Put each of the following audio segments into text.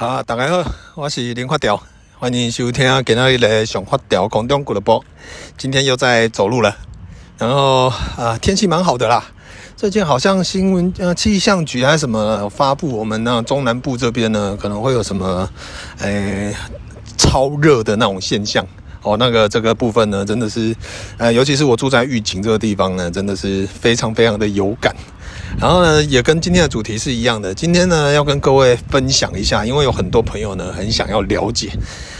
好，大家好，我是林发条，欢迎收听今天的上发条空中俱乐部。今天又在走路了，然后啊、天气蛮好的啦。最近好像新闻呃气象局还是什么发布，我们那中南部这边呢可能会有什么诶、超热的那种现象哦。那个这个部分呢，真的是呃，尤其是我住在玉井这个地方呢，真的是非常非常的有感。然后呢，也跟今天的主题是一样的。今天呢，要跟各位分享一下，因为有很多朋友呢，很想要了解。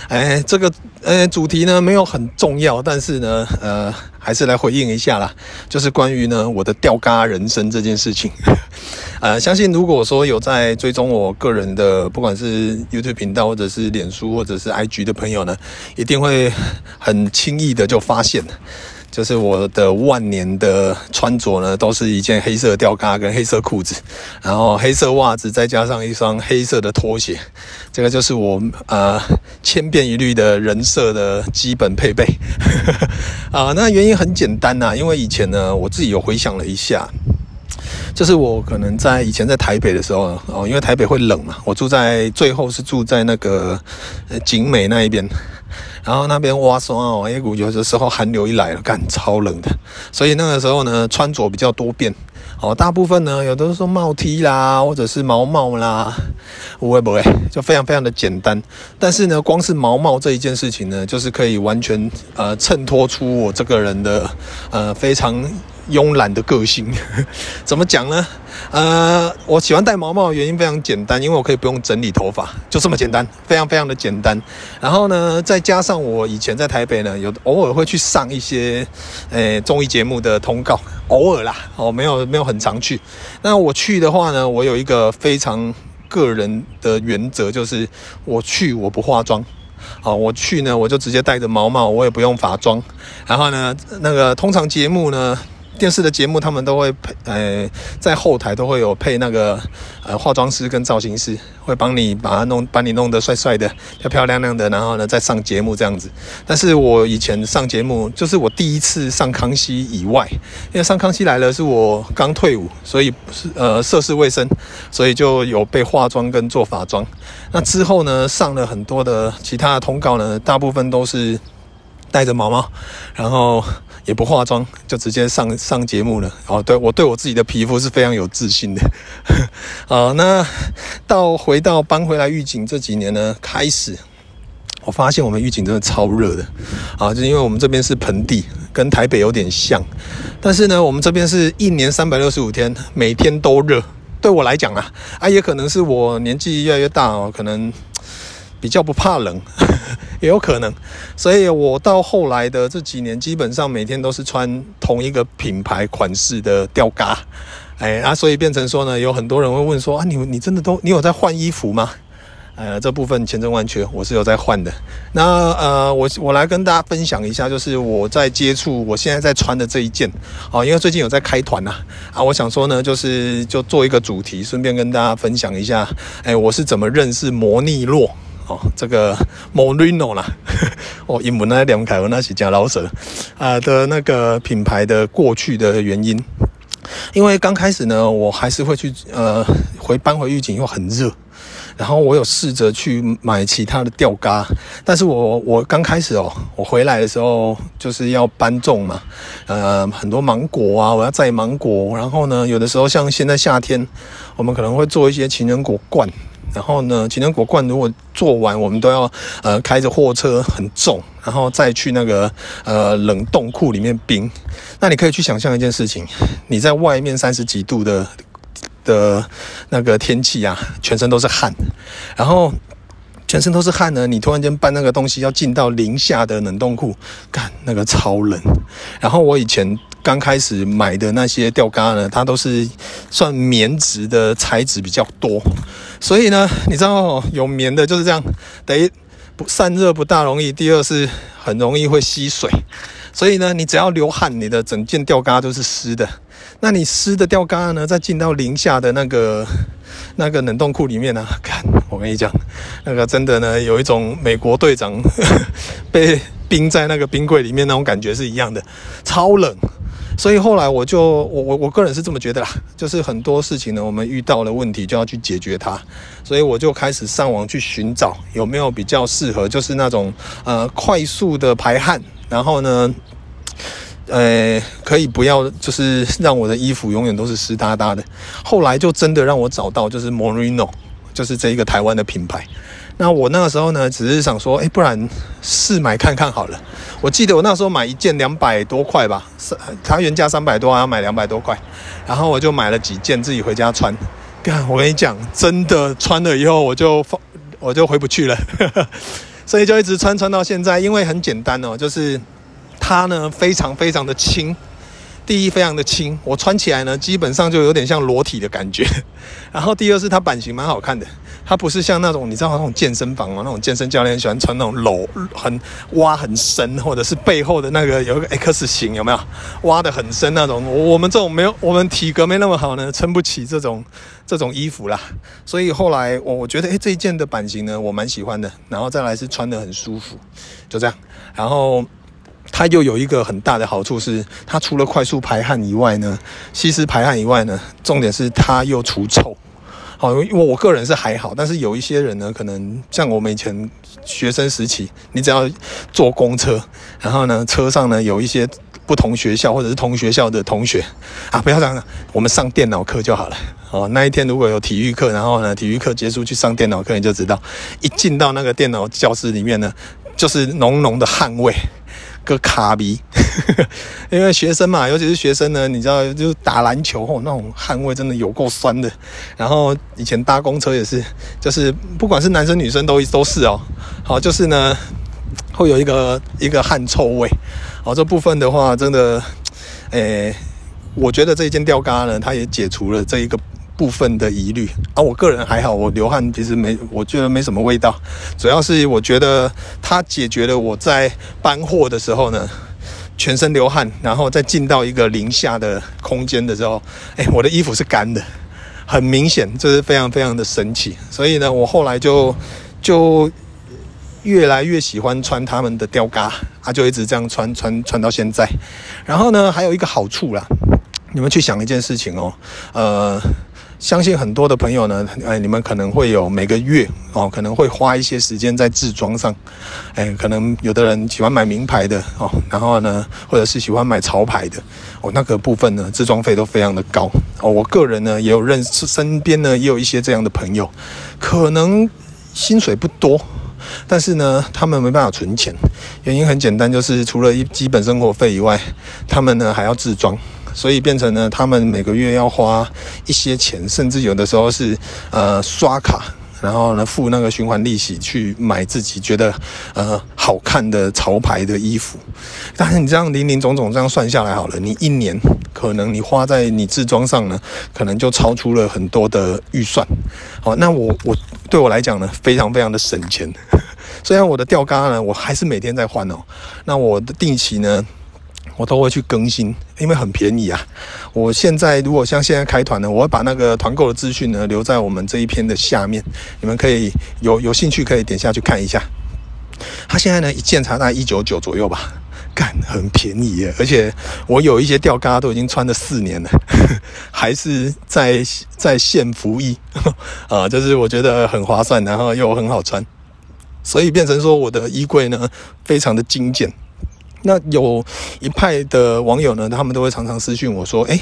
哎，这个呃主题呢，没有很重要，但是呢，呃，还是来回应一下啦。就是关于呢，我的钓嘎人生这件事情。呃，相信如果说有在追踪我个人的，不管是 YouTube 频道，或者是脸书，或者是 IG 的朋友呢，一定会很轻易的就发现。就是我的万年的穿着呢，都是一件黑色吊嘎跟黑色裤子，然后黑色袜子，再加上一双黑色的拖鞋，这个就是我呃千变一律的人设的基本配备。啊、那原因很简单呐、因为以前呢，我自己有回想了一下，就是我可能在以前在台北的时候哦，因为台北会冷嘛，我住在最后是住在那个呃景美那一边。然后那边挖霜哦，一股有的时候寒流一来了，干超冷的，所以那个时候呢，穿着比较多变哦。大部分呢，有的时候帽 T 啦，或者是毛帽啦，不会不会，就非常非常的简单。但是呢，光是毛帽这一件事情呢，就是可以完全呃衬托出我这个人的呃非常。慵懒的个性，怎么讲呢？呃，我喜欢戴毛帽的原因非常简单，因为我可以不用整理头发，就这么简单，非常非常的简单。然后呢，再加上我以前在台北呢，有偶尔会去上一些诶综艺节目的通告，偶尔啦，哦，没有没有很常去。那我去的话呢，我有一个非常个人的原则，就是我去我不化妆。好，我去呢，我就直接戴着毛帽，我也不用化妆。然后呢，那个通常节目呢。电视的节目，他们都会配，呃，在后台都会有配那个呃化妆师跟造型师，会帮你把它弄，把你弄得帅帅的、漂漂亮亮的，然后呢再上节目这样子。但是我以前上节目，就是我第一次上康熙以外，因为上康熙来了是我刚退伍，所以是呃涉世未深，所以就有被化妆跟做发妆。那之后呢，上了很多的其他的通告呢，大部分都是戴着毛毛，然后。也不化妆就直接上上节目了哦，对，我对我自己的皮肤是非常有自信的。啊，那到回到搬回来玉井这几年呢，开始我发现我们玉井真的超热的啊，就因为我们这边是盆地，跟台北有点像，但是呢，我们这边是一年三百六十五天，每天都热。对我来讲啊，啊，也可能是我年纪越来越大哦，可能。比较不怕冷，也有可能，所以我到后来的这几年，基本上每天都是穿同一个品牌款式的吊嘎，哎啊，所以变成说呢，有很多人会问说啊，你你真的都你有在换衣服吗？呃，这部分千真万确，我是有在换的。那呃，我我来跟大家分享一下，就是我在接触我现在在穿的这一件，哦，因为最近有在开团呐，啊，我想说呢，就是就做一个主题，顺便跟大家分享一下，哎，我是怎么认识摩尼洛。哦，这个 Morino 啦，哦，英文那两凯文那是加老舍。啊的那个品牌的过去的原因，因为刚开始呢，我还是会去呃回搬回玉井，又很热，然后我有试着去买其他的钓嘎，但是我我刚开始哦，我回来的时候就是要搬重嘛，呃，很多芒果啊，我要载芒果，然后呢，有的时候像现在夏天，我们可能会做一些情人果罐。然后呢，情人果罐如果做完，我们都要呃开着货车很重，然后再去那个呃冷冻库里面冰。那你可以去想象一件事情，你在外面三十几度的的那个天气啊，全身都是汗，然后全身都是汗呢，你突然间搬那个东西要进到零下的冷冻库，干那个超冷。然后我以前。刚开始买的那些钓竿呢，它都是算棉质的材质比较多，所以呢，你知道有棉的就是这样，等于不散热不大容易，第二是很容易会吸水，所以呢，你只要流汗，你的整件钓竿都是湿的。那你湿的钓竿呢，再进到零下的那个那个冷冻库里面呢，看我跟你讲，那个真的呢，有一种美国队长 被冰在那个冰柜里面那种感觉是一样的，超冷。所以后来我就我我我个人是这么觉得啦，就是很多事情呢，我们遇到了问题就要去解决它，所以我就开始上网去寻找有没有比较适合，就是那种呃快速的排汗，然后呢，呃可以不要就是让我的衣服永远都是湿哒哒的。后来就真的让我找到，就是 Morino，就是这一个台湾的品牌。那我那个时候呢，只是想说，哎，不然试买看看好了。我记得我那时候买一件两百多块吧，三，它原价三百多，要买两百多块，然后我就买了几件自己回家穿。干，我跟你讲，真的穿了以后，我就放，我就回不去了，所以就一直穿穿到现在。因为很简单哦，就是它呢非常非常的轻。第一，非常的轻，我穿起来呢，基本上就有点像裸体的感觉。然后第二是它版型蛮好看的，它不是像那种你知道那种健身房嘛，那种健身教练喜欢穿那种裸很挖很深，或者是背后的那个有一个 X 型有没有挖得很深那种？我们这种没有，我们体格没那么好呢，撑不起这种这种衣服啦。所以后来我我觉得，诶，这一件的版型呢，我蛮喜欢的。然后再来是穿得很舒服，就这样。然后。它又有一个很大的好处是，它除了快速排汗以外呢，吸湿排汗以外呢，重点是它又除臭。好，因为我个人是还好，但是有一些人呢，可能像我们以前学生时期，你只要坐公车，然后呢，车上呢有一些不同学校或者是同学校的同学啊，不要这样，我们上电脑课就好了。哦，那一天如果有体育课，然后呢，体育课结束去上电脑课，你就知道，一进到那个电脑教室里面呢，就是浓浓的汗味。个卡比，因为学生嘛，尤其是学生呢，你知道，就打篮球后那种汗味真的有够酸的。然后以前搭公车也是，就是不管是男生女生都都是哦。好，就是呢，会有一个一个汗臭味。好，这部分的话，真的，诶，我觉得这一件吊嘎呢，它也解除了这一个。部分的疑虑啊，我个人还好，我流汗其实没，我觉得没什么味道。主要是我觉得它解决了我在搬货的时候呢，全身流汗，然后再进到一个零下的空间的时候，哎，我的衣服是干的，很明显，这是非常非常的神奇。所以呢，我后来就就越来越喜欢穿他们的吊嘎啊，就一直这样穿穿穿到现在。然后呢，还有一个好处啦，你们去想一件事情哦，呃。相信很多的朋友呢，哎，你们可能会有每个月哦，可能会花一些时间在自装上，哎，可能有的人喜欢买名牌的哦，然后呢，或者是喜欢买潮牌的哦，那个部分呢，自装费都非常的高哦。我个人呢，也有认识，身边呢也有一些这样的朋友，可能薪水不多，但是呢，他们没办法存钱，原因很简单，就是除了一基本生活费以外，他们呢还要自装。所以变成呢，他们每个月要花一些钱，甚至有的时候是呃刷卡，然后呢付那个循环利息去买自己觉得呃好看的潮牌的衣服。但是你这样林林总总这样算下来好了，你一年可能你花在你自装上呢，可能就超出了很多的预算。好，那我我对我来讲呢，非常非常的省钱。虽然我的吊嘎呢，我还是每天在换哦。那我的定期呢，我都会去更新，因为很便宜啊。我现在如果像现在开团呢，我会把那个团购的资讯呢留在我们这一篇的下面，你们可以有有兴趣可以点下去看一下。它现在呢一件才大概一九九左右吧，干很便宜耶。而且我有一些吊嘎都已经穿了四年了，还是在在线服役 啊，就是我觉得很划算，然后又很好穿，所以变成说我的衣柜呢非常的精简。那有一派的网友呢，他们都会常常私讯我说：“诶，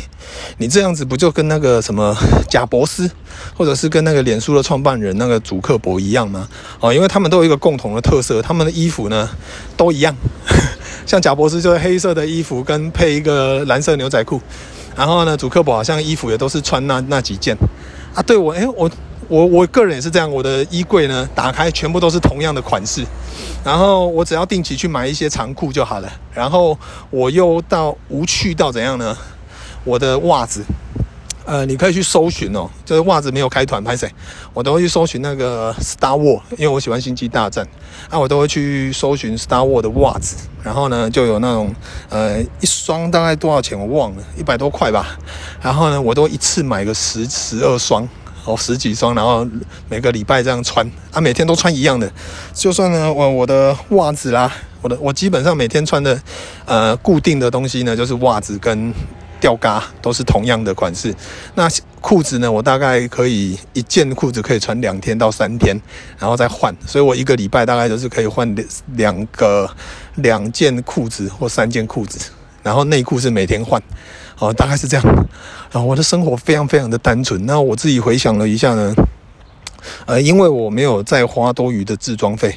你这样子不就跟那个什么贾伯斯，或者是跟那个脸书的创办人那个祖克伯一样吗？”哦，因为他们都有一个共同的特色，他们的衣服呢都一样。像贾伯斯就是黑色的衣服跟配一个蓝色牛仔裤，然后呢，祖克伯好像衣服也都是穿那那几件啊。对我，诶，我。我我个人也是这样，我的衣柜呢，打开全部都是同样的款式，然后我只要定期去买一些长裤就好了。然后我又到无趣到怎样呢？我的袜子，呃，你可以去搜寻哦，就是袜子没有开团拍谁，我都会去搜寻那个 Star War，因为我喜欢星际大战，啊，我都会去搜寻 Star War 的袜子，然后呢就有那种呃一双大概多少钱我忘了，一百多块吧，然后呢我都一次买个十十二双。哦，十几双，然后每个礼拜这样穿啊，每天都穿一样的。就算呢，我我的袜子啦，我的我基本上每天穿的呃固定的东西呢，就是袜子跟吊嘎都是同样的款式。那裤子呢，我大概可以一件裤子可以穿两天到三天，然后再换。所以我一个礼拜大概就是可以换两两个两件裤子或三件裤子，然后内裤是每天换。哦，大概是这样。然后我的生活非常非常的单纯。那我自己回想了一下呢。呃，因为我没有再花多余的自装费，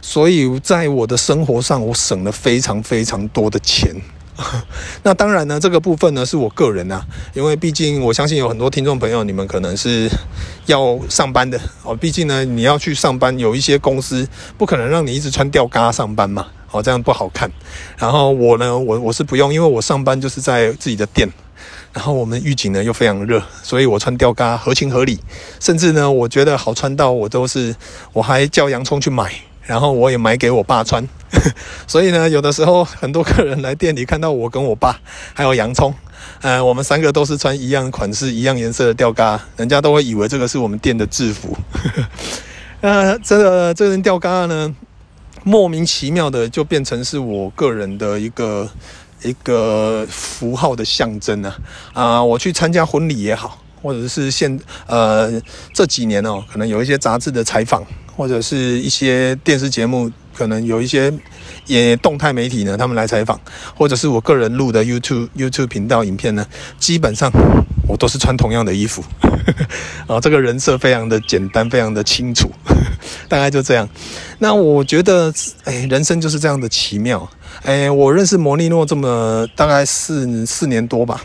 所以在我的生活上，我省了非常非常多的钱。那当然呢，这个部分呢是我个人啊，因为毕竟我相信有很多听众朋友，你们可能是要上班的哦。毕竟呢，你要去上班，有一些公司不可能让你一直穿吊嘎上班嘛，哦，这样不好看。然后我呢，我我是不用，因为我上班就是在自己的店。然后我们预警呢又非常热，所以我穿吊嘎合情合理，甚至呢我觉得好穿到我都是，我还叫洋葱去买，然后我也买给我爸穿，所以呢有的时候很多客人来店里看到我跟我爸还有洋葱，呃我们三个都是穿一样款式、一样颜色的吊嘎，人家都会以为这个是我们店的制服。呃这个这件吊嘎呢莫名其妙的就变成是我个人的一个。一个符号的象征呢，啊，我去参加婚礼也好，或者是现呃这几年哦，可能有一些杂志的采访，或者是一些电视节目，可能有一些也动态媒体呢，他们来采访，或者是我个人录的 YouTube YouTube 频道影片呢，基本上我都是穿同样的衣服，啊，这个人设非常的简单，非常的清楚，大概就这样。那我觉得，哎，人生就是这样的奇妙。哎，我认识摩尼诺这么大概四四年多吧，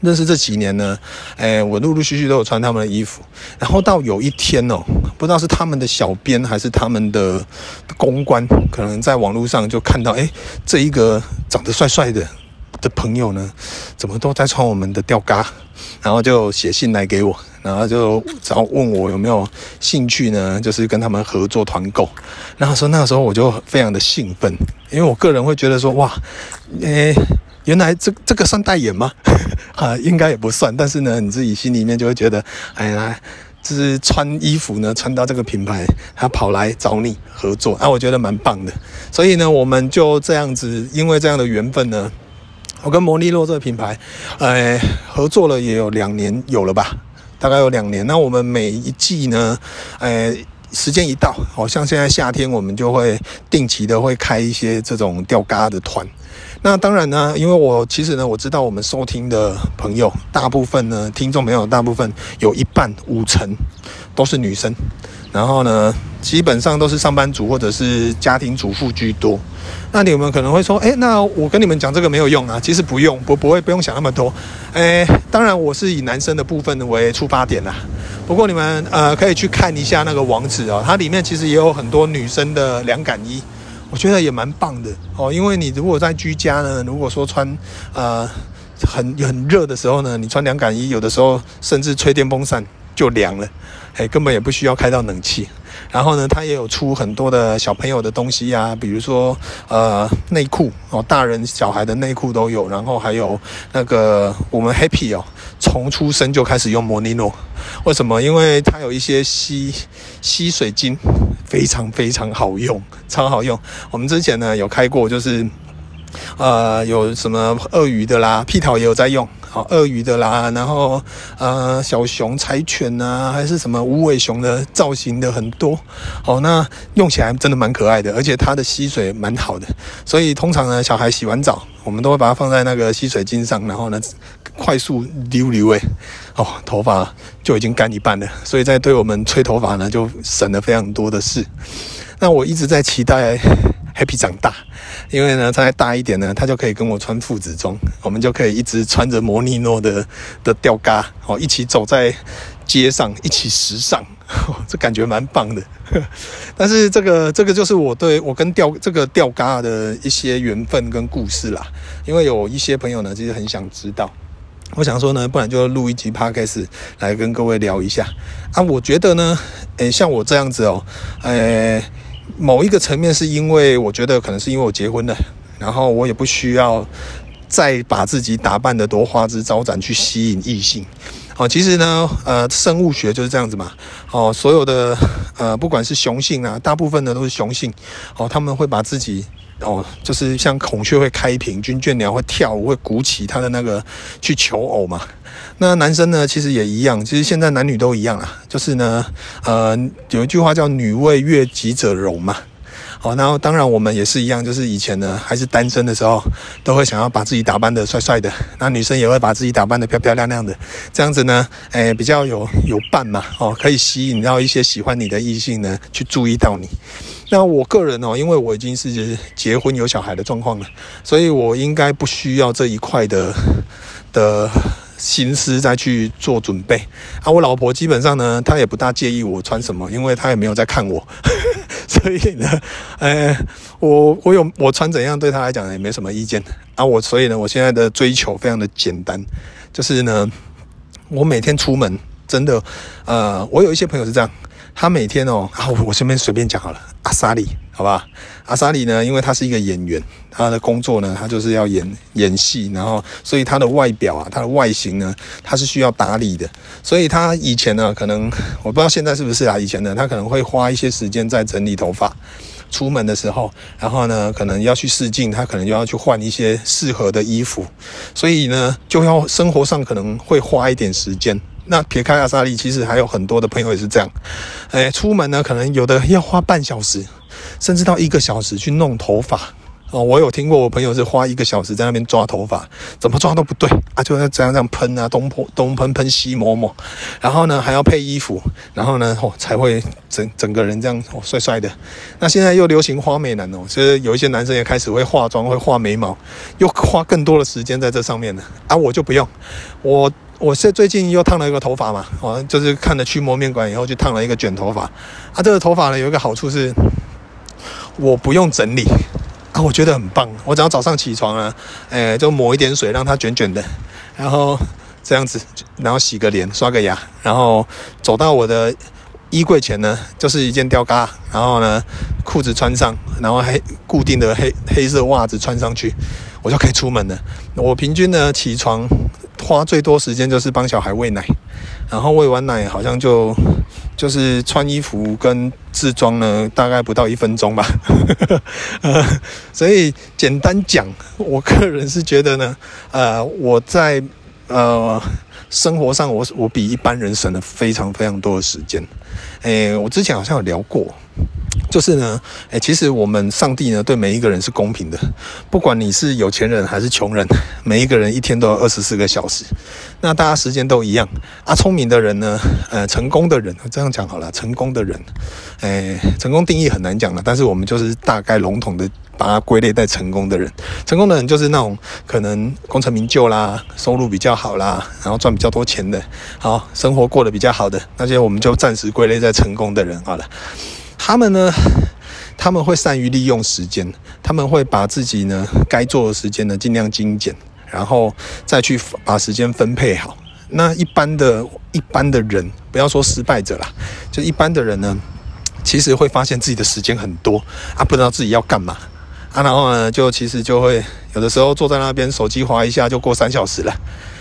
认识这几年呢，哎，我陆陆续续都有穿他们的衣服，然后到有一天哦，不知道是他们的小编还是他们的公关，可能在网络上就看到，哎，这一个长得帅帅的的朋友呢，怎么都在穿我们的吊嘎，然后就写信来给我。然后就找问我有没有兴趣呢？就是跟他们合作团购。然后说那个时候我就非常的兴奋，因为我个人会觉得说哇，诶，原来这这个算代言吗？啊，应该也不算。但是呢，你自己心里面就会觉得，哎呀，就是穿衣服呢，穿到这个品牌，他跑来找你合作，啊，我觉得蛮棒的。所以呢，我们就这样子，因为这样的缘分呢，我跟摩尼洛这个品牌，哎，合作了也有两年有了吧。大概有两年，那我们每一季呢，呃，时间一到，好像现在夏天，我们就会定期的会开一些这种吊嘎的团。那当然呢，因为我其实呢，我知道我们收听的朋友，大部分呢，听众朋友大部分有一半五成都是女生，然后呢，基本上都是上班族或者是家庭主妇居多。那你们可能会说，诶，那我跟你们讲这个没有用啊？其实不用，不不会不用想那么多。诶，当然我是以男生的部分为出发点啦。不过你们呃可以去看一下那个网址哦，它里面其实也有很多女生的凉感衣，我觉得也蛮棒的哦。因为你如果在居家呢，如果说穿呃很很热的时候呢，你穿凉感衣，有的时候甚至吹电风扇就凉了，哎，根本也不需要开到冷气。然后呢，它也有出很多的小朋友的东西啊，比如说呃内裤哦，大人小孩的内裤都有。然后还有那个我们 Happy 哦，从出生就开始用摩尼诺，为什么？因为它有一些吸吸水巾，非常非常好用，超好用。我们之前呢有开过，就是呃有什么鳄鱼的啦，屁桃也有在用。鳄鱼的啦，然后呃，小熊、柴犬啊，还是什么无尾熊的造型的很多。好，那用起来真的蛮可爱的，而且它的吸水蛮好的。所以通常呢，小孩洗完澡，我们都会把它放在那个吸水巾上，然后呢，快速溜溜诶，哦，头发就已经干一半了。所以在对我们吹头发呢，就省了非常多的事。那我一直在期待。Happy 长大，因为呢，他再大一点呢，他就可以跟我穿父子装，我们就可以一直穿着摩尼诺的的吊嘎，哦，一起走在街上，一起时尚，哦、这感觉蛮棒的。但是这个这个就是我对我跟吊这个吊嘎的一些缘分跟故事啦。因为有一些朋友呢，其实很想知道，我想说呢，不然就录一集 Podcast 来跟各位聊一下啊。我觉得呢，诶，像我这样子哦，诶。某一个层面是因为我觉得可能是因为我结婚了，然后我也不需要再把自己打扮得多花枝招展去吸引异性。哦，其实呢，呃，生物学就是这样子嘛。哦，所有的呃，不管是雄性啊，大部分的都是雄性。哦，他们会把自己哦，就是像孔雀会开屏，军雀鸟会跳舞，会鼓起它的那个去求偶嘛。那男生呢，其实也一样，其实现在男女都一样啊，就是呢，呃，有一句话叫“女为悦己者容”嘛。好，然后当然我们也是一样，就是以前呢还是单身的时候，都会想要把自己打扮得帅帅的，那女生也会把自己打扮得漂漂亮亮的，这样子呢，诶，比较有有伴嘛，哦，可以吸引到一些喜欢你的异性呢去注意到你。那我个人哦，因为我已经是结婚有小孩的状况了，所以我应该不需要这一块的的。心思再去做准备啊！我老婆基本上呢，她也不大介意我穿什么，因为她也没有在看我，所以呢，呃，我我有我穿怎样，对她来讲也没什么意见啊。我所以呢，我现在的追求非常的简单，就是呢，我每天出门真的，呃，我有一些朋友是这样。他每天哦，啊，我身边随便讲好了，阿萨莉，好吧？阿莎莉呢，因为他是一个演员，他的工作呢，他就是要演演戏，然后所以他的外表啊，他的外形呢，他是需要打理的。所以他以前呢，可能我不知道现在是不是啊？以前呢，他可能会花一些时间在整理头发，出门的时候，然后呢，可能要去试镜，他可能就要去换一些适合的衣服，所以呢，就要生活上可能会花一点时间。那撇开阿莎莉，其实还有很多的朋友也是这样，哎，出门呢，可能有的要花半小时，甚至到一个小时去弄头发哦。我有听过我朋友是花一个小时在那边抓头发，怎么抓都不对啊，就要这样这样喷啊，东泼东喷喷西抹抹，然后呢还要配衣服，然后呢哦才会整整个人这样哦帅帅的。那现在又流行花美男哦，其实有一些男生也开始会化妆，会画眉毛，又花更多的时间在这上面了啊，我就不用我。我是最近又烫了一个头发嘛，哦，就是看了驱魔面馆以后，就烫了一个卷头发。啊，这个头发呢有一个好处是，我不用整理啊，我觉得很棒。我只要早上起床啊，诶，就抹一点水让它卷卷的，然后这样子，然后洗个脸，刷个牙，然后走到我的衣柜前呢，就是一件吊嘎，然后呢裤子穿上，然后还固定的黑黑色袜子穿上去，我就可以出门了。我平均呢起床。花最多时间就是帮小孩喂奶，然后喂完奶好像就就是穿衣服跟自装呢，大概不到一分钟吧。所以简单讲，我个人是觉得呢，呃，我在呃生活上我我比一般人省了非常非常多的时间。诶，我之前好像有聊过。就是呢，诶，其实我们上帝呢对每一个人是公平的，不管你是有钱人还是穷人，每一个人一天都有二十四个小时，那大家时间都一样。啊，聪明的人呢，呃，成功的人，这样讲好了，成功的人，诶，成功定义很难讲了，但是我们就是大概笼统的把它归类在成功的人。成功的人就是那种可能功成名就啦，收入比较好啦，然后赚比较多钱的，好，生活过得比较好的那些，我们就暂时归类在成功的人好了。他们呢，他们会善于利用时间，他们会把自己呢该做的时间呢尽量精简，然后再去把时间分配好。那一般的、一般的人，不要说失败者啦，就一般的人呢，其实会发现自己的时间很多啊，不知道自己要干嘛啊，然后呢，就其实就会有的时候坐在那边手机滑一下就过三小时了，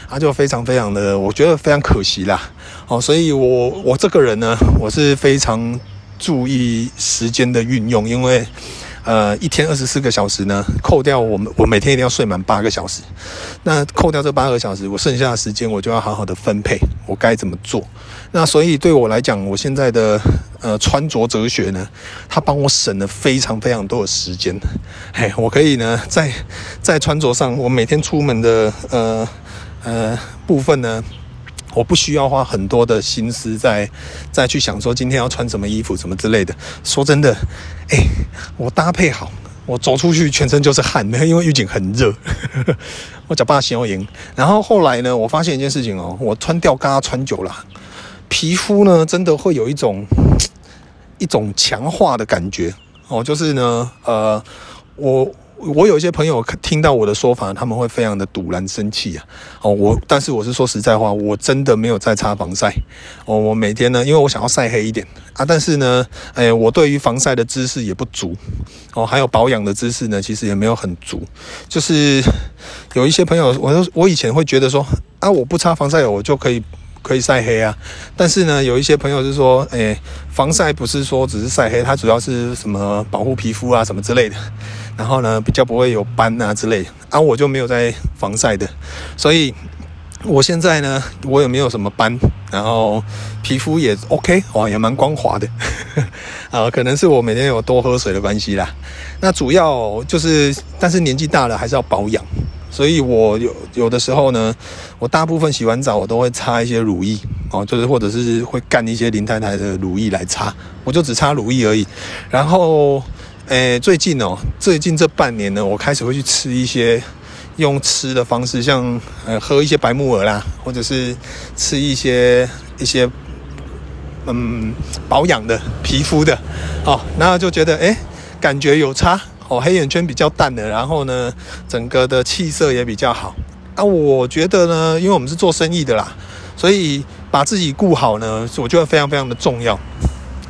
啊，就非常非常的，我觉得非常可惜啦。哦，所以我我这个人呢，我是非常。注意时间的运用，因为，呃，一天二十四个小时呢，扣掉我们，我每天一定要睡满八个小时。那扣掉这八个小时，我剩下的时间我就要好好的分配，我该怎么做？那所以对我来讲，我现在的呃穿着哲学呢，它帮我省了非常非常多的时间。嘿，我可以呢，在在穿着上，我每天出门的呃呃部分呢。我不需要花很多的心思再再去想说今天要穿什么衣服什么之类的。说真的，哎，我搭配好，我走出去全身就是汗，没有因为预警很热，我脚把先赢。然后后来呢，我发现一件事情哦，我穿吊嘎穿久了，皮肤呢真的会有一种一种强化的感觉哦，就是呢，呃，我。我有一些朋友听到我的说法，他们会非常的堵然生气啊！哦，我但是我是说实在话，我真的没有在擦防晒哦。我每天呢，因为我想要晒黑一点啊，但是呢，哎，我对于防晒的知识也不足哦，还有保养的知识呢，其实也没有很足。就是有一些朋友，我我以前会觉得说啊，我不擦防晒，我就可以。可以晒黑啊。但是呢，有一些朋友是说，诶，防晒不是说只是晒黑，它主要是什么保护皮肤啊什么之类的。然后呢，比较不会有斑啊之类的。啊，我就没有在防晒的，所以。我现在呢，我也没有什么斑，然后皮肤也 OK，哇，也蛮光滑的，啊，可能是我每天有多喝水的关系啦。那主要就是，但是年纪大了还是要保养，所以我有有的时候呢，我大部分洗完澡我都会擦一些乳液哦，就是或者是会干一些林太太的乳液来擦，我就只擦乳液而已。然后，诶，最近哦，最近这半年呢，我开始会去吃一些。用吃的方式，像呃喝一些白木耳啦，或者是吃一些一些嗯保养的皮肤的，哦，然后就觉得哎、感觉有差哦，黑眼圈比较淡的，然后呢，整个的气色也比较好。啊，我觉得呢，因为我们是做生意的啦，所以把自己顾好呢，我觉得非常非常的重要。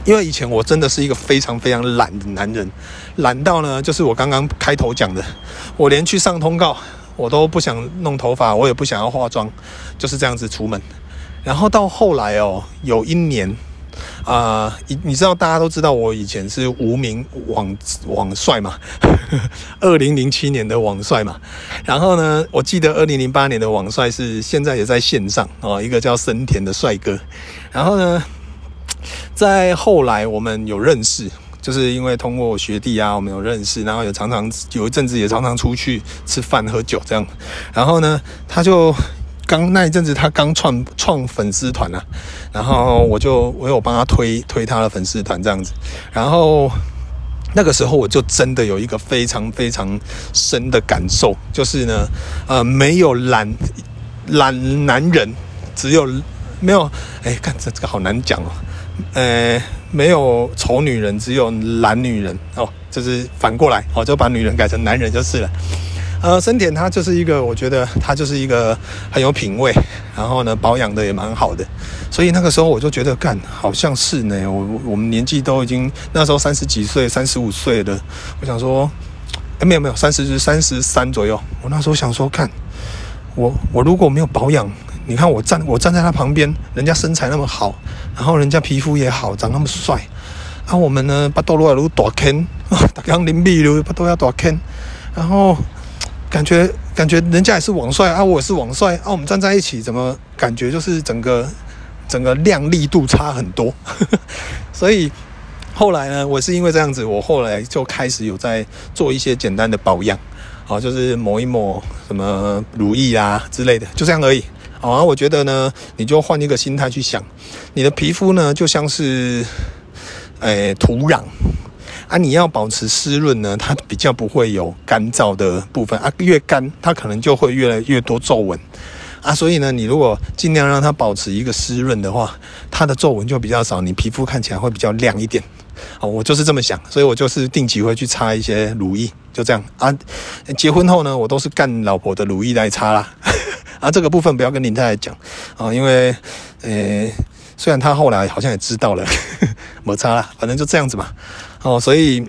因为以前我真的是一个非常非常懒的男人，懒到呢，就是我刚刚开头讲的，我连去上通告我都不想弄头发，我也不想要化妆，就是这样子出门。然后到后来哦，有一年啊，你、你知道大家都知道我以前是无名网网帅嘛，二零零七年的网帅嘛。然后呢，我记得二零零八年的网帅是现在也在线上哦，一个叫森田的帅哥。然后呢。在后来，我们有认识，就是因为通过我学弟啊，我们有认识，然后也常常有一阵子也常常出去吃饭喝酒这样。然后呢，他就刚那一阵子他刚创创粉丝团啊，然后我就我有帮他推推他的粉丝团这样子。然后那个时候我就真的有一个非常非常深的感受，就是呢，呃，没有懒懒男人，只有没有哎，看这这个好难讲哦。呃，没有丑女人，只有懒女人哦，就是反过来哦，就把女人改成男人就是了。呃，森田他就是一个，我觉得他就是一个很有品味，然后呢，保养的也蛮好的，所以那个时候我就觉得，干，好像是呢，我我们年纪都已经那时候三十几岁，三十五岁了，我想说，哎，没有没有，三十是三十三左右，我那时候想说，看我我如果没有保养。你看我站，我站在他旁边，人家身材那么好，然后人家皮肤也好，长那么帅，啊，我们呢，巴多罗尔鲁大坑，大江林碧如巴多要大坑，然后感觉感觉人家也是王帅啊，我是王帅啊，我们站在一起，怎么感觉就是整个整个亮丽度差很多，所以后来呢，我是因为这样子，我后来就开始有在做一些简单的保养，啊，就是抹一抹什么乳液啊之类的，就这样而已。好啊，我觉得呢，你就换一个心态去想，你的皮肤呢就像是，诶、土壤啊，你要保持湿润呢，它比较不会有干燥的部分啊，越干它可能就会越来越多皱纹啊，所以呢，你如果尽量让它保持一个湿润的话，它的皱纹就比较少，你皮肤看起来会比较亮一点。好，我就是这么想，所以我就是定期会去擦一些乳液，就这样啊。结婚后呢，我都是干老婆的乳液来擦啦。啊，这个部分不要跟林太太讲啊，因为，呃，虽然她后来好像也知道了，没擦啦，反正就这样子嘛。哦，所以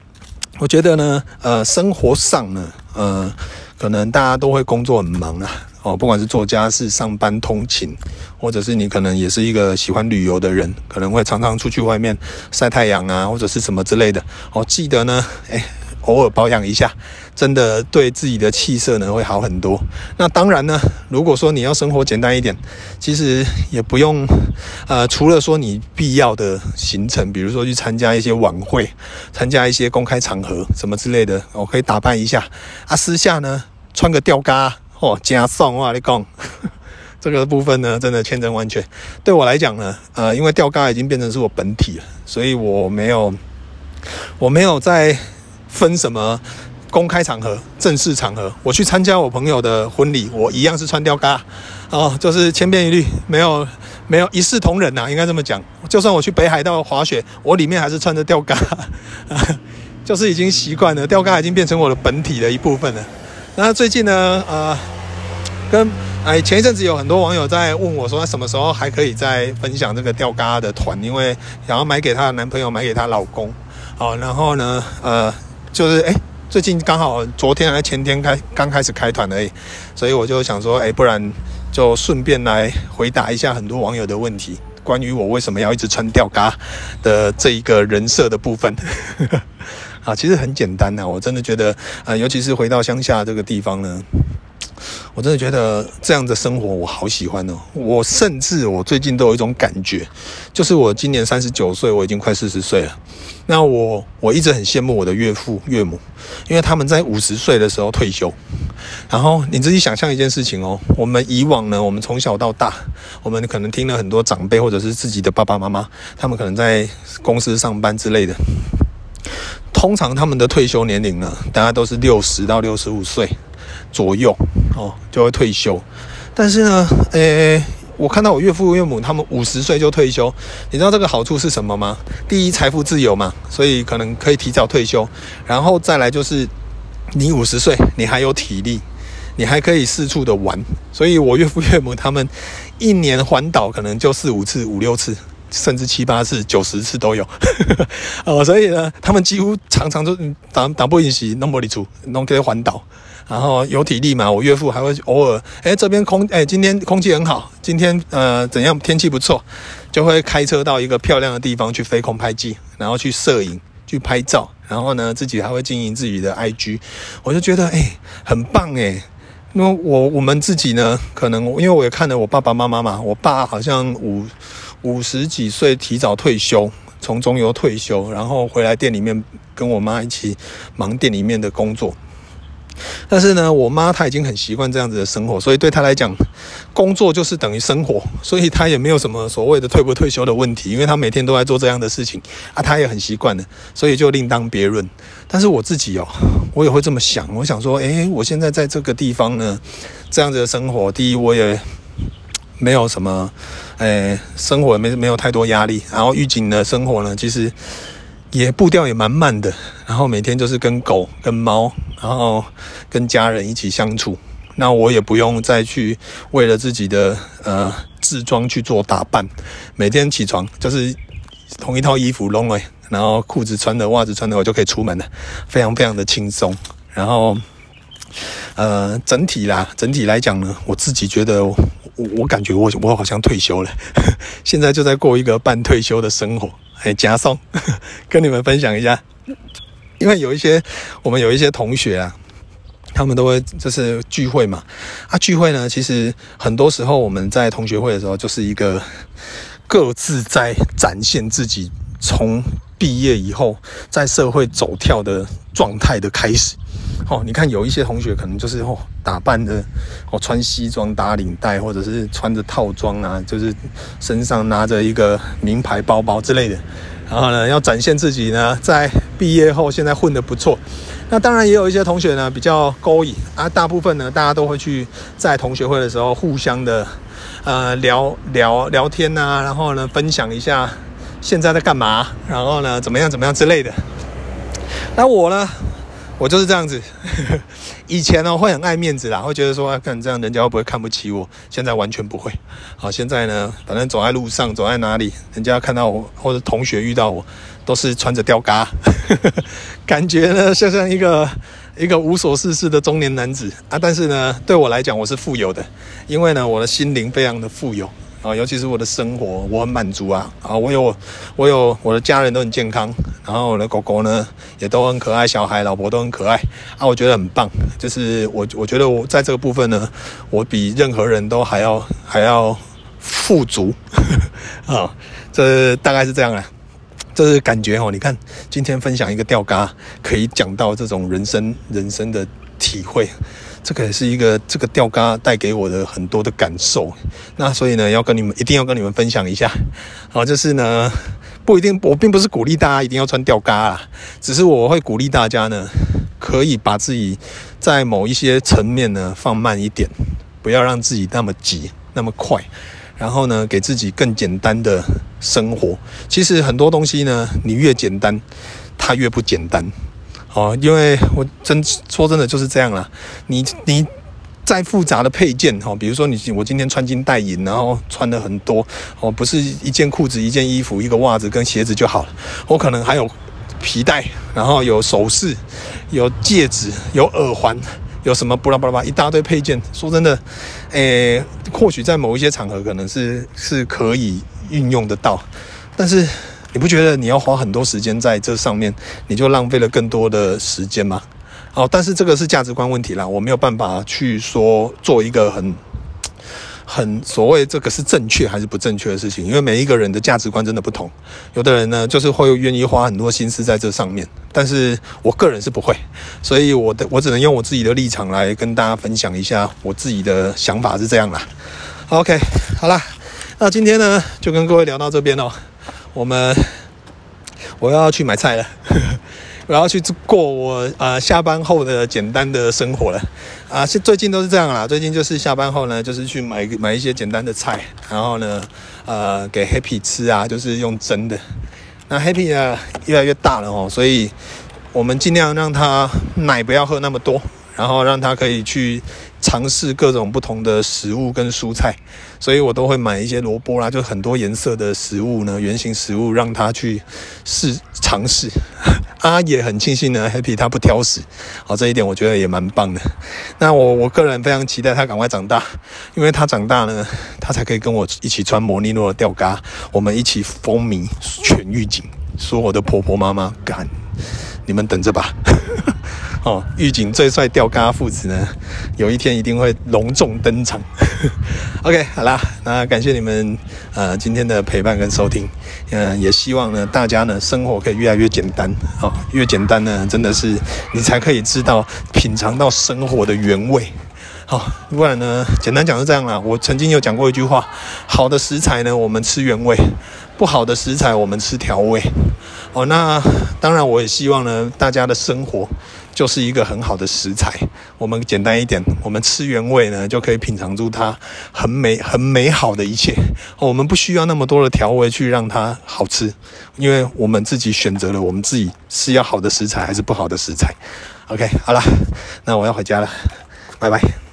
我觉得呢，呃，生活上呢，呃，可能大家都会工作很忙啊，哦，不管是做家事、上班、通勤，或者是你可能也是一个喜欢旅游的人，可能会常常出去外面晒太阳啊，或者是什么之类的。哦，记得呢，哎。偶尔保养一下，真的对自己的气色呢会好很多。那当然呢，如果说你要生活简单一点，其实也不用，呃，除了说你必要的行程，比如说去参加一些晚会、参加一些公开场合什么之类的，我可以打扮一下。啊，私下呢穿个吊嘎哦，加送哇，你讲 这个部分呢，真的千真万确。对我来讲呢，呃，因为吊嘎已经变成是我本体了，所以我没有，我没有在。分什么公开场合、正式场合？我去参加我朋友的婚礼，我一样是穿吊嘎哦，就是千篇一律，没有没有一视同仁呐、啊，应该这么讲。就算我去北海道滑雪，我里面还是穿着吊嘎，就是已经习惯了，吊嘎已经变成我的本体的一部分了。那最近呢，呃，跟哎前一阵子有很多网友在问我说，什么时候还可以再分享这个吊嘎的团？因为想要买给她的男朋友，买给她老公，好、然后呢，呃。就是哎，最近刚好昨天还前天开刚开始开团而已，所以我就想说，哎，不然就顺便来回答一下很多网友的问题，关于我为什么要一直穿吊嘎的这一个人设的部分。啊，其实很简单呐，我真的觉得，呃，尤其是回到乡下这个地方呢。我真的觉得这样的生活我好喜欢哦！我甚至我最近都有一种感觉，就是我今年三十九岁，我已经快四十岁了。那我我一直很羡慕我的岳父岳母，因为他们在五十岁的时候退休。然后你自己想象一件事情哦，我们以往呢，我们从小到大，我们可能听了很多长辈或者是自己的爸爸妈妈，他们可能在公司上班之类的。通常他们的退休年龄呢，大概都是六十到六十五岁。左右哦，就会退休。但是呢，诶、我看到我岳父岳母他们五十岁就退休，你知道这个好处是什么吗？第一，财富自由嘛，所以可能可以提早退休。然后再来就是，你五十岁，你还有体力，你还可以四处的玩。所以我岳父岳母他们一年环岛可能就四五次、五六次，甚至七八次、九十次都有。哦，所以呢，他们几乎常常都打打不赢席，弄不里出，弄这些环岛。然后有体力嘛，我岳父还会偶尔，哎，这边空，哎，今天空气很好，今天呃怎样，天气不错，就会开车到一个漂亮的地方去飞空拍机，然后去摄影，去拍照，然后呢自己还会经营自己的 IG，我就觉得哎很棒哎，那我我们自己呢，可能因为我也看了我爸爸妈妈嘛，我爸好像五五十几岁提早退休，从中油退休，然后回来店里面跟我妈一起忙店里面的工作。但是呢，我妈她已经很习惯这样子的生活，所以对她来讲，工作就是等于生活，所以她也没有什么所谓的退不退休的问题，因为她每天都在做这样的事情啊，她也很习惯了，所以就另当别论。但是我自己哦，我也会这么想，我想说，诶，我现在在这个地方呢，这样子的生活，第一我也没有什么，诶，生活没没有太多压力，然后狱警的生活呢，其实。也步调也蛮慢的，然后每天就是跟狗、跟猫，然后跟家人一起相处。那我也不用再去为了自己的呃自装去做打扮，每天起床就是同一套衣服弄了，然后裤子穿的、袜子穿的，我就可以出门了，非常非常的轻松。然后呃，整体啦，整体来讲呢，我自己觉得我，我感觉我我好像退休了，现在就在过一个半退休的生活。哎，加送，跟你们分享一下，因为有一些我们有一些同学啊，他们都会就是聚会嘛，啊聚会呢，其实很多时候我们在同学会的时候，就是一个各自在展现自己从毕业以后在社会走跳的状态的开始。哦，你看有一些同学可能就是哦打扮的哦穿西装打领带，或者是穿着套装啊，就是身上拿着一个名牌包包之类的，然后呢要展现自己呢在毕业后现在混得不错。那当然也有一些同学呢比较勾引啊，大部分呢大家都会去在同学会的时候互相的呃聊聊聊天啊，然后呢分享一下现在在干嘛，然后呢怎么样怎么样之类的。那我呢？我就是这样子，以前呢会很爱面子啦，会觉得说，看这样人家会不会看不起我？现在完全不会。好，现在呢，反正走在路上，走在哪里，人家看到我或者同学遇到我，都是穿着吊嘎，感觉呢像像一个一个无所事事的中年男子啊。但是呢，对我来讲，我是富有的，因为呢，我的心灵非常的富有。啊，尤其是我的生活，我很满足啊！啊，我有，我有，我的家人都很健康，然后我的狗狗呢也都很可爱，小孩、老婆都很可爱啊！我觉得很棒，就是我，我觉得我在这个部分呢，我比任何人都还要还要富足 啊！这大概是这样啦，这是感觉哦。你看，今天分享一个钓竿，可以讲到这种人生人生的体会。这个也是一个这个吊嘎带给我的很多的感受，那所以呢，要跟你们一定要跟你们分享一下，好，就是呢，不一定，我并不是鼓励大家一定要穿吊嘎啊，只是我会鼓励大家呢，可以把自己在某一些层面呢放慢一点，不要让自己那么急那么快，然后呢，给自己更简单的生活。其实很多东西呢，你越简单，它越不简单。哦，因为我真说真的就是这样啦。你你再复杂的配件哈，比如说你我今天穿金戴银，然后穿的很多哦，不是一件裤子、一件衣服、一个袜子跟鞋子就好了。我可能还有皮带，然后有首饰，有戒指，有耳环，有什么巴拉巴拉巴拉一大堆配件。说真的，诶、或许在某一些场合可能是是可以运用得到，但是你不觉得你要花很多时间在这上面，你就浪费了更多的时间吗？好，但是这个是价值观问题啦，我没有办法去说做一个很。很所谓这个是正确还是不正确的事情，因为每一个人的价值观真的不同。有的人呢，就是会愿意花很多心思在这上面，但是我个人是不会，所以我的我只能用我自己的立场来跟大家分享一下我自己的想法是这样啦。OK，好啦，那今天呢就跟各位聊到这边哦，我们我要去买菜了。我要去过我呃下班后的简单的生活了啊，是最近都是这样啦。最近就是下班后呢，就是去买买一些简单的菜，然后呢，呃，给 Happy 吃啊，就是用蒸的。那 Happy 呢越来越大了哦，所以我们尽量让他奶不要喝那么多，然后让他可以去。尝试各种不同的食物跟蔬菜，所以我都会买一些萝卜啦，就很多颜色的食物呢，圆形食物让他去试尝试。啊，也很庆幸呢，Happy 他不挑食，好，这一点我觉得也蛮棒的。那我我个人非常期待他赶快长大，因为他长大呢，他才可以跟我一起穿摩尼诺的吊嘎，我们一起风靡全狱警，说我的婆婆妈妈干，你们等着吧。哦，狱警最帅吊嘎父子呢，有一天一定会隆重登场。OK，好啦，那感谢你们呃今天的陪伴跟收听，嗯、也希望呢大家呢生活可以越来越简单，哦，越简单呢真的是你才可以知道品尝到生活的原味。好、不然呢简单讲是这样啦。我曾经有讲过一句话，好的食材呢我们吃原味，不好的食材我们吃调味。哦，那当然我也希望呢大家的生活。就是一个很好的食材，我们简单一点，我们吃原味呢，就可以品尝出它很美、很美好的一切。我们不需要那么多的调味去让它好吃，因为我们自己选择了我们自己是要好的食材还是不好的食材。OK，好了，那我要回家了，拜拜。